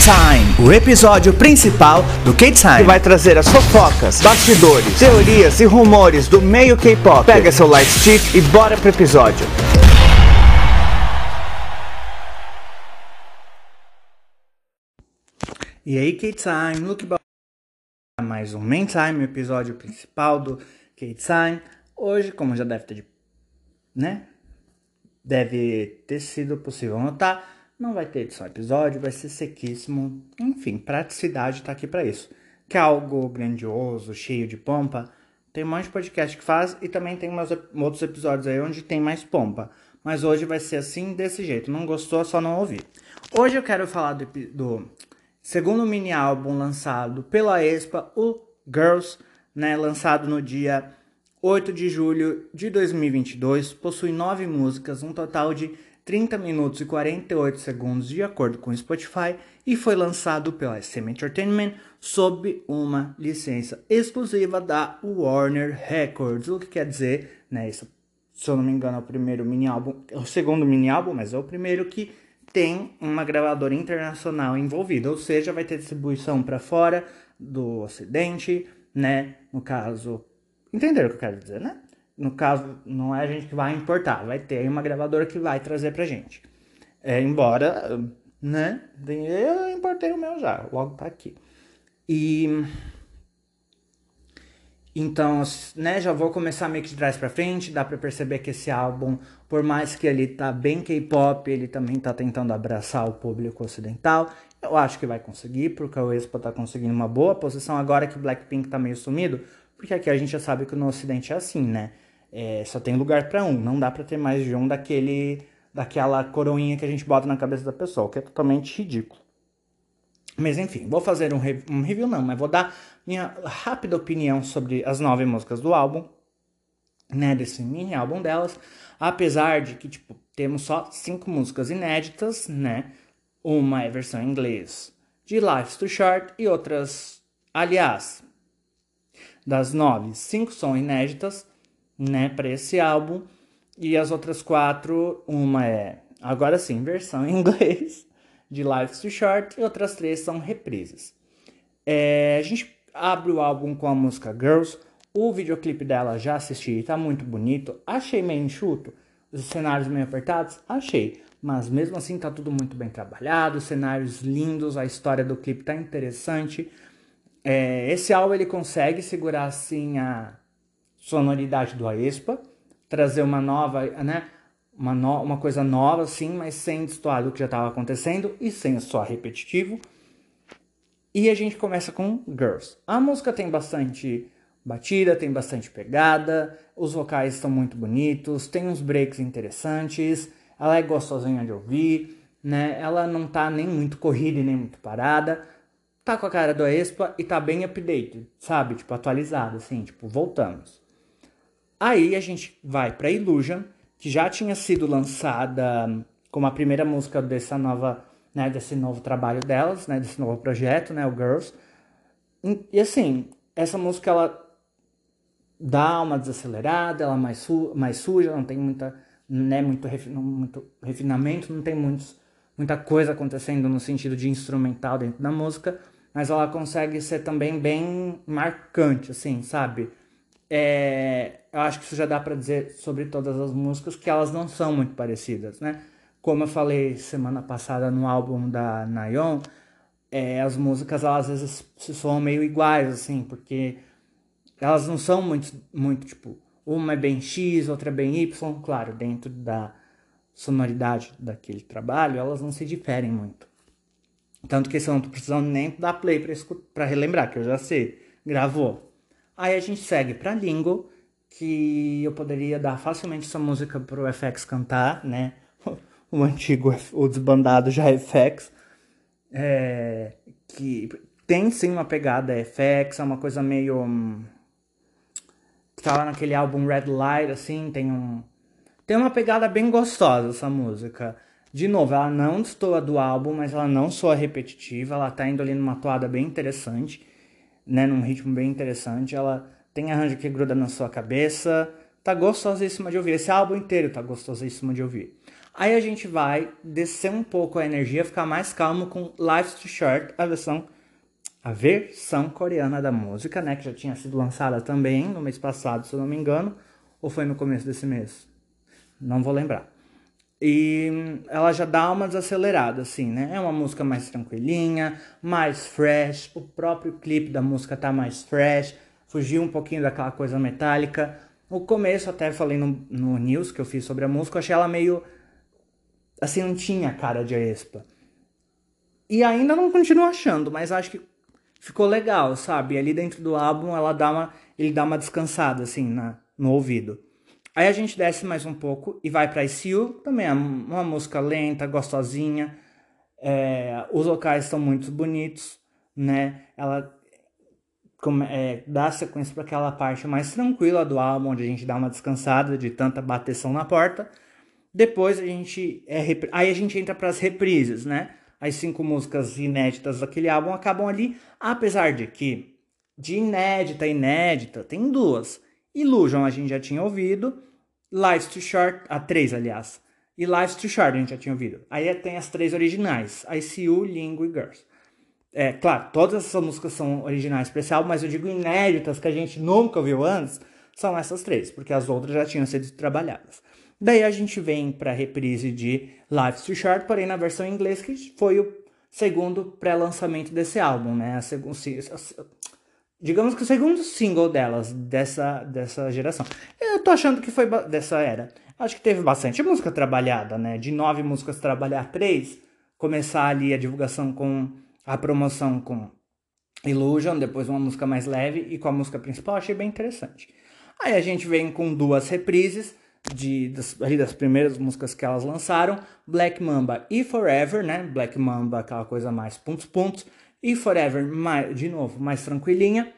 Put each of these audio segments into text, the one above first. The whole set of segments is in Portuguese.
K-Time, o episódio principal do K-Time. que vai trazer as fofocas, bastidores, teorias e rumores do meio K-pop. Pega seu light stick e bora pro episódio. E aí, K-Time, look ba- mais um Main Time, o episódio principal do K-Time. Hoje, como já deve ter, de- né? Deve ter sido possível notar, não vai ter edição episódio, vai ser sequíssimo. Enfim, praticidade tá aqui pra isso. Que é algo grandioso, cheio de pompa. Tem um monte de podcast que faz e também tem ep- outros episódios aí onde tem mais pompa. Mas hoje vai ser assim, desse jeito. Não gostou, só não ouvir. Hoje eu quero falar do, do segundo mini álbum lançado pela Expa, o Girls, né, lançado no dia 8 de julho de 2022, possui nove músicas, um total de 30 minutos e 48 segundos de acordo com o Spotify e foi lançado pela SM Entertainment sob uma licença exclusiva da Warner Records, o que quer dizer, né, isso, se eu não me engano, é o primeiro mini álbum, é o segundo mini álbum, mas é o primeiro que tem uma gravadora internacional envolvida, ou seja, vai ter distribuição para fora do Ocidente, né? No caso, entenderam o que eu quero dizer, né? No caso, não é a gente que vai importar, vai ter uma gravadora que vai trazer pra gente. É, embora, né? Eu importei o meu já, logo tá aqui. E então, né, já vou começar meio que de trás pra frente, dá pra perceber que esse álbum, por mais que ele tá bem K-pop, ele também tá tentando abraçar o público ocidental. Eu acho que vai conseguir, porque o Expo tá conseguindo uma boa posição agora que Blackpink tá meio sumido, porque aqui a gente já sabe que no ocidente é assim, né? É, só tem lugar pra um, não dá pra ter mais de um daquele daquela coroinha que a gente bota na cabeça da pessoa, que é totalmente ridículo. Mas enfim, vou fazer um, re- um review não, mas vou dar minha rápida opinião sobre as nove músicas do álbum, né, desse mini álbum delas, apesar de que, tipo, temos só cinco músicas inéditas, né, uma é versão em inglês de Life's Too Short e outras, aliás, das nove, cinco são inéditas, né, para esse álbum, e as outras quatro, uma é, agora sim, versão em inglês de Life's Too Short e outras três são reprises. É, a gente abre o álbum com a música Girls. O videoclipe dela já assisti, tá muito bonito. Achei meio enxuto, os cenários meio apertados, achei. Mas mesmo assim tá tudo muito bem trabalhado, cenários lindos, a história do clipe tá interessante. É, esse álbum ele consegue segurar assim a sonoridade do Aespa, trazer uma nova, né? Uma, no- uma coisa nova, assim, mas sem destoar do que já estava acontecendo e sem só repetitivo. E a gente começa com Girls. A música tem bastante batida, tem bastante pegada, os vocais estão muito bonitos, tem uns breaks interessantes, ela é gostosinha de ouvir, né? Ela não tá nem muito corrida e nem muito parada. Tá com a cara do Expa e tá bem updated, sabe? Tipo, atualizada, assim, tipo, voltamos. Aí a gente vai pra Illusion, que já tinha sido lançada como a primeira música dessa nova, né, desse novo trabalho delas, né, desse novo projeto, né, o Girls. E, assim, essa música ela dá uma desacelerada, ela é mais, su mais suja, não tem muita, né, muito, muito refinamento, não tem muitos, muita coisa acontecendo no sentido de instrumental dentro da música, mas ela consegue ser também bem marcante, assim, sabe? É, eu acho que isso já dá pra dizer sobre todas as músicas que elas não são muito parecidas, né? Como eu falei semana passada no álbum da Nayeon, é, as músicas elas às vezes se soam meio iguais, assim, porque elas não são muito, muito tipo, uma é bem X, outra é bem Y, claro, dentro da sonoridade daquele trabalho, elas não se diferem muito. Tanto que eu não tô precisando nem dar play pra relembrar, que eu já sei, gravou. Aí a gente segue pra Lingo, que eu poderia dar facilmente essa música pro FX cantar, né? O antigo, o desbandado já FX. É, que tem sim uma pegada FX, é uma coisa meio. hum, que tá lá naquele álbum Red Light, assim, tem um. Tem uma pegada bem gostosa essa música. De novo, ela não destoa do álbum, mas ela não soa repetitiva, ela tá indo ali numa toada bem interessante, né? Num ritmo bem interessante. Ela tem arranjo que gruda na sua cabeça. Tá gostosíssima de ouvir. Esse álbum inteiro tá gostosíssimo de ouvir. Aí a gente vai descer um pouco a energia, ficar mais calmo com Life's Too Short, a versão a versão coreana da música, né, que já tinha sido lançada também no mês passado, se eu não me engano, ou foi no começo desse mês? Não vou lembrar. E ela já dá uma desacelerada, assim, né? É uma música mais tranquilinha, mais fresh. O próprio clipe da música tá mais fresh. Fugiu um pouquinho daquela coisa metálica. No começo, até falei no, no news que eu fiz sobre a música, eu achei ela meio. Assim, não tinha cara de Aespa. E ainda não continuo achando, mas acho que ficou legal, sabe? Ali dentro do álbum ela dá uma, ele dá uma descansada assim na, no ouvido. Aí a gente desce mais um pouco e vai para ICU, também é uma música lenta, gostosinha. É, os vocais estão muito bonitos, né? Ela é, dá sequência para aquela parte mais tranquila do álbum, onde a gente dá uma descansada de tanta bateção na porta. Depois a gente é, aí a gente entra para as reprises, né? as cinco músicas inéditas daquele álbum acabam ali, apesar de que de inédita inédita tem duas. Illusion a gente já tinha ouvido, Life's Too Short, a três aliás, e Life's Too Short a gente já tinha ouvido. Aí tem as três originais, ICU, Lingo e Girls. É, claro, todas essas músicas são originais para esse álbum, mas eu digo inéditas que a gente nunca ouviu antes, são essas três, porque as outras já tinham sido trabalhadas. Daí a gente vem para a reprise de Life's Too Short, porém na versão em inglês, que foi o segundo pré-lançamento desse álbum, né? A digamos que o segundo single delas, dessa, dessa geração. Eu tô achando que foi dessa era. Acho que teve bastante música trabalhada, né? De nove músicas trabalhar três, começar ali a divulgação com a promoção com Illusion, depois uma música mais leve e com a música principal, achei bem interessante. Aí a gente vem com duas reprises, de, das, ali das primeiras músicas que elas lançaram, Black Mamba e Forever, né? Black Mamba, aquela coisa mais pontos pontos, e Forever, mais, de novo, mais tranquilinha.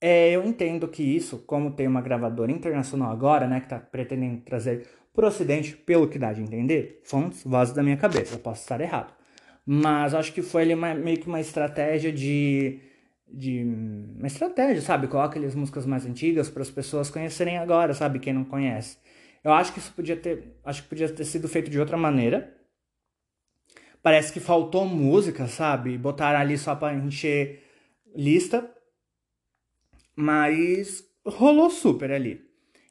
É, eu entendo que isso, como tem uma gravadora internacional agora, né, que tá pretendendo trazer pro ocidente, pelo que dá de entender, fontes, vozes da minha cabeça, posso estar errado. Mas acho que foi ali uma, meio que uma estratégia de de uma estratégia, sabe? Coloca ali as músicas mais antigas para as pessoas conhecerem agora, sabe? Quem não conhece. Eu acho que isso podia ter, acho que podia ter sido feito de outra maneira. Parece que faltou música, sabe? Botaram ali só para encher lista. Mas rolou super ali.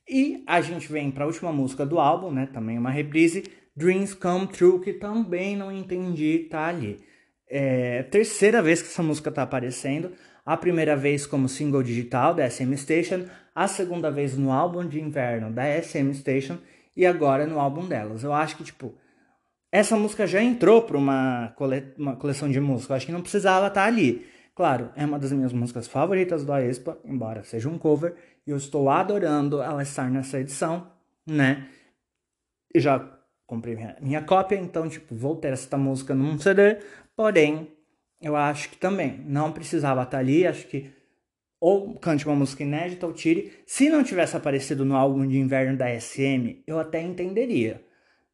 E a gente vem para a última música do álbum, né? Também uma reprise, Dreams Come True, que também não entendi, tá ali. É terceira vez que essa música tá aparecendo. A primeira vez como single digital da SM Station, a segunda vez no álbum de inverno da SM Station e agora no álbum delas. Eu acho que, tipo, essa música já entrou para uma, cole... uma coleção de música. Eu acho que não precisava estar tá ali. Claro, é uma das minhas músicas favoritas do Aespa, embora seja um cover, e eu estou adorando ela estar nessa edição, né? já comprei minha, minha cópia, então, tipo, vou ter essa música num CD Porém, eu acho que também não precisava estar ali. Acho que ou cante uma música inédita ou tire. Se não tivesse aparecido no álbum de inverno da SM, eu até entenderia.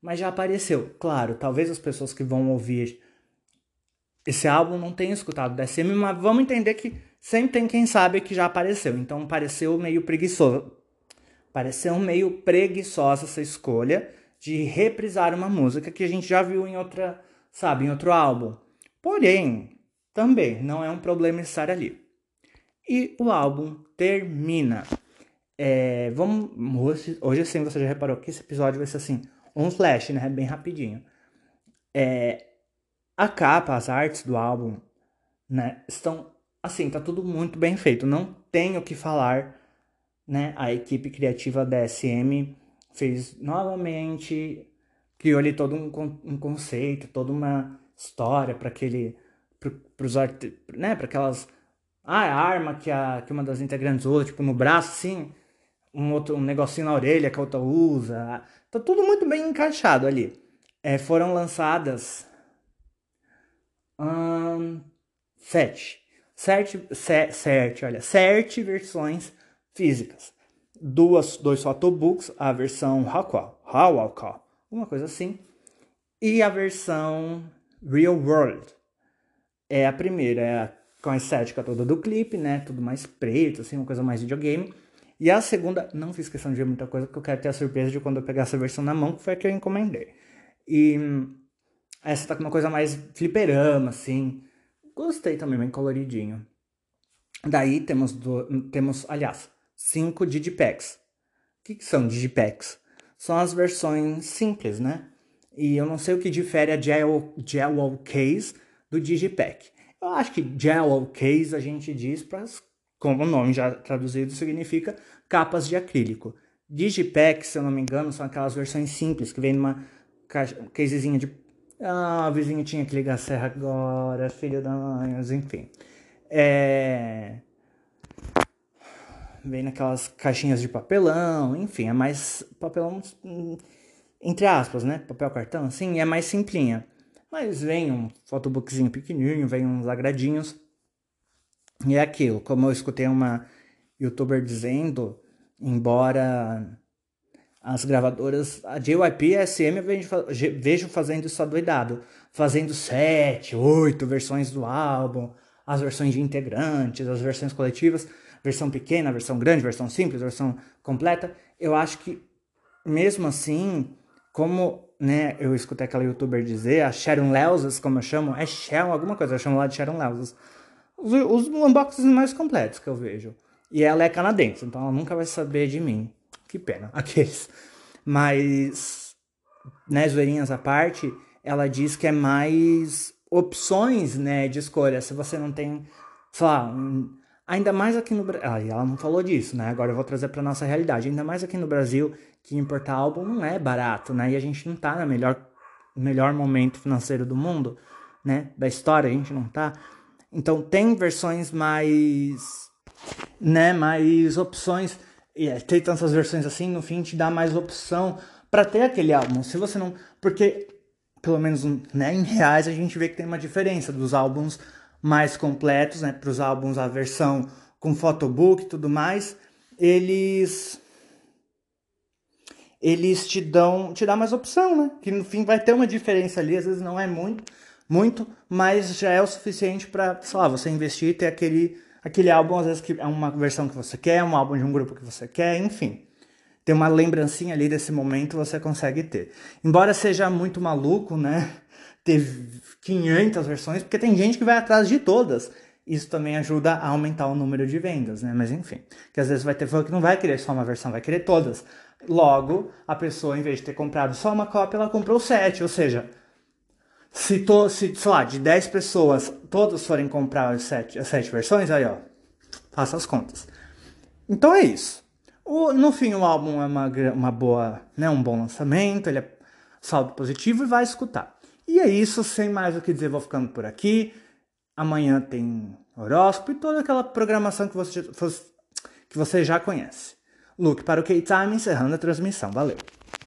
Mas já apareceu. Claro, talvez as pessoas que vão ouvir esse álbum não tenham escutado da SM, mas vamos entender que sempre tem quem sabe que já apareceu. Então pareceu meio preguiçoso. Pareceu meio preguiçosa essa escolha de reprisar uma música que a gente já viu em outra, sabe, em outro álbum. Porém, também não é um problema estar ali. E o álbum termina. É, vamos, hoje, hoje sim você já reparou que esse episódio vai ser assim, um flash, né? Bem rapidinho. É, a capa, as artes do álbum, né? Estão assim, tá tudo muito bem feito. Não tenho o que falar, né? A equipe criativa da SM fez novamente, criou ali todo um, um conceito, toda uma história, para aquele. para os né, para aquelas. Ah, a arma que, a, que uma das integrantes usa, tipo no braço, assim, um outro um negocinho na orelha que a outra usa. Tá tudo muito bem encaixado ali. É, foram lançadas. Sete. Sete, se, sete, olha, sete versões físicas. Duas, dois photobooks, a versão Hawkwall, uma coisa assim. E a versão Real World. É a primeira, é a, com a estética toda do clipe, né? Tudo mais preto, assim, uma coisa mais videogame. E a segunda, não fiz questão de ver muita coisa, porque eu quero ter a surpresa de quando eu pegar essa versão na mão, que foi a que eu encomendei. E essa tá com uma coisa mais fliperama, assim. Gostei também, bem coloridinho. Daí temos, do, temos aliás, cinco digipacks. O que, que são digipacks? São as versões simples, né? E eu não sei o que difere a Gel Case do Digipack. Eu acho que Gel Case a gente diz para, como o nome já traduzido significa, capas de acrílico. Digipack, se eu não me engano, são aquelas versões simples que vem numa casezinha de. Ah, o vizinho tinha que ligar a serra agora, filho da mãe, enfim. É vem naquelas caixinhas de papelão, enfim, é mais papelão entre aspas, né? Papel cartão, assim, é mais simplinha. Mas vem um photobookzinho pequenininho, vem uns agradinhos. E é aquilo, como eu escutei uma youtuber dizendo, embora as gravadoras, a JYP e a SM eu vejo fazendo isso adoidado, fazendo sete, oito versões do álbum, as versões de integrantes, as versões coletivas, versão pequena, versão grande, versão simples, versão completa. Eu acho que mesmo assim, como né, eu escutei aquela youtuber dizer, a Sharon Leusas, como eu chamo, é Sharon alguma coisa, eu chamo lá de Sharon Leusas. Os, os unboxings mais completos que eu vejo. E ela é canadense, então ela nunca vai saber de mim. Que pena, aqueles. Mas, né, zoeirinhas à parte, ela diz que é mais opções, né, de escolha. Se você não tem, sei lá, um, ainda mais aqui no Brasil. Ah, ela não falou disso, né? Agora eu vou trazer para nossa realidade. Ainda mais aqui no Brasil, que importar álbum não é barato, né? E a gente não tá no melhor, melhor momento financeiro do mundo, né? Da história, a gente não tá. Então tem versões mais. né? Mais opções. E é, ter tantas versões assim, no fim te dá mais opção para ter aquele álbum. Se você não. Porque, pelo menos né, em reais, a gente vê que tem uma diferença dos álbuns mais completos, né? Para os álbuns, a versão com photobook e tudo mais. Eles eles te dão, te dá mais opção, né? Que no fim vai ter uma diferença ali, às vezes não é muito, muito, mas já é o suficiente para, sei lá, você investir e ter aquele, aquele álbum, às vezes que é uma versão que você quer, um álbum de um grupo que você quer, enfim. Ter uma lembrancinha ali desse momento você consegue ter. Embora seja muito maluco, né? Ter 500 versões, porque tem gente que vai atrás de todas. Isso também ajuda a aumentar o número de vendas, né? Mas enfim, que às vezes vai ter fã que não vai querer só uma versão, vai querer todas. Logo, a pessoa, em vez de ter comprado só uma cópia, ela comprou sete. Ou seja, se, to, se sei lá, de 10 pessoas, todas forem comprar as sete, as sete versões, aí ó, faça as contas. Então é isso. O, no fim, o álbum é uma, uma boa, né, um bom lançamento, ele é saldo positivo e vai escutar. E é isso, sem mais o que dizer, vou ficando por aqui. Amanhã tem horóscopo e toda aquela programação que você, que você já conhece. Luke para o K-Time, encerrando a transmissão. Valeu!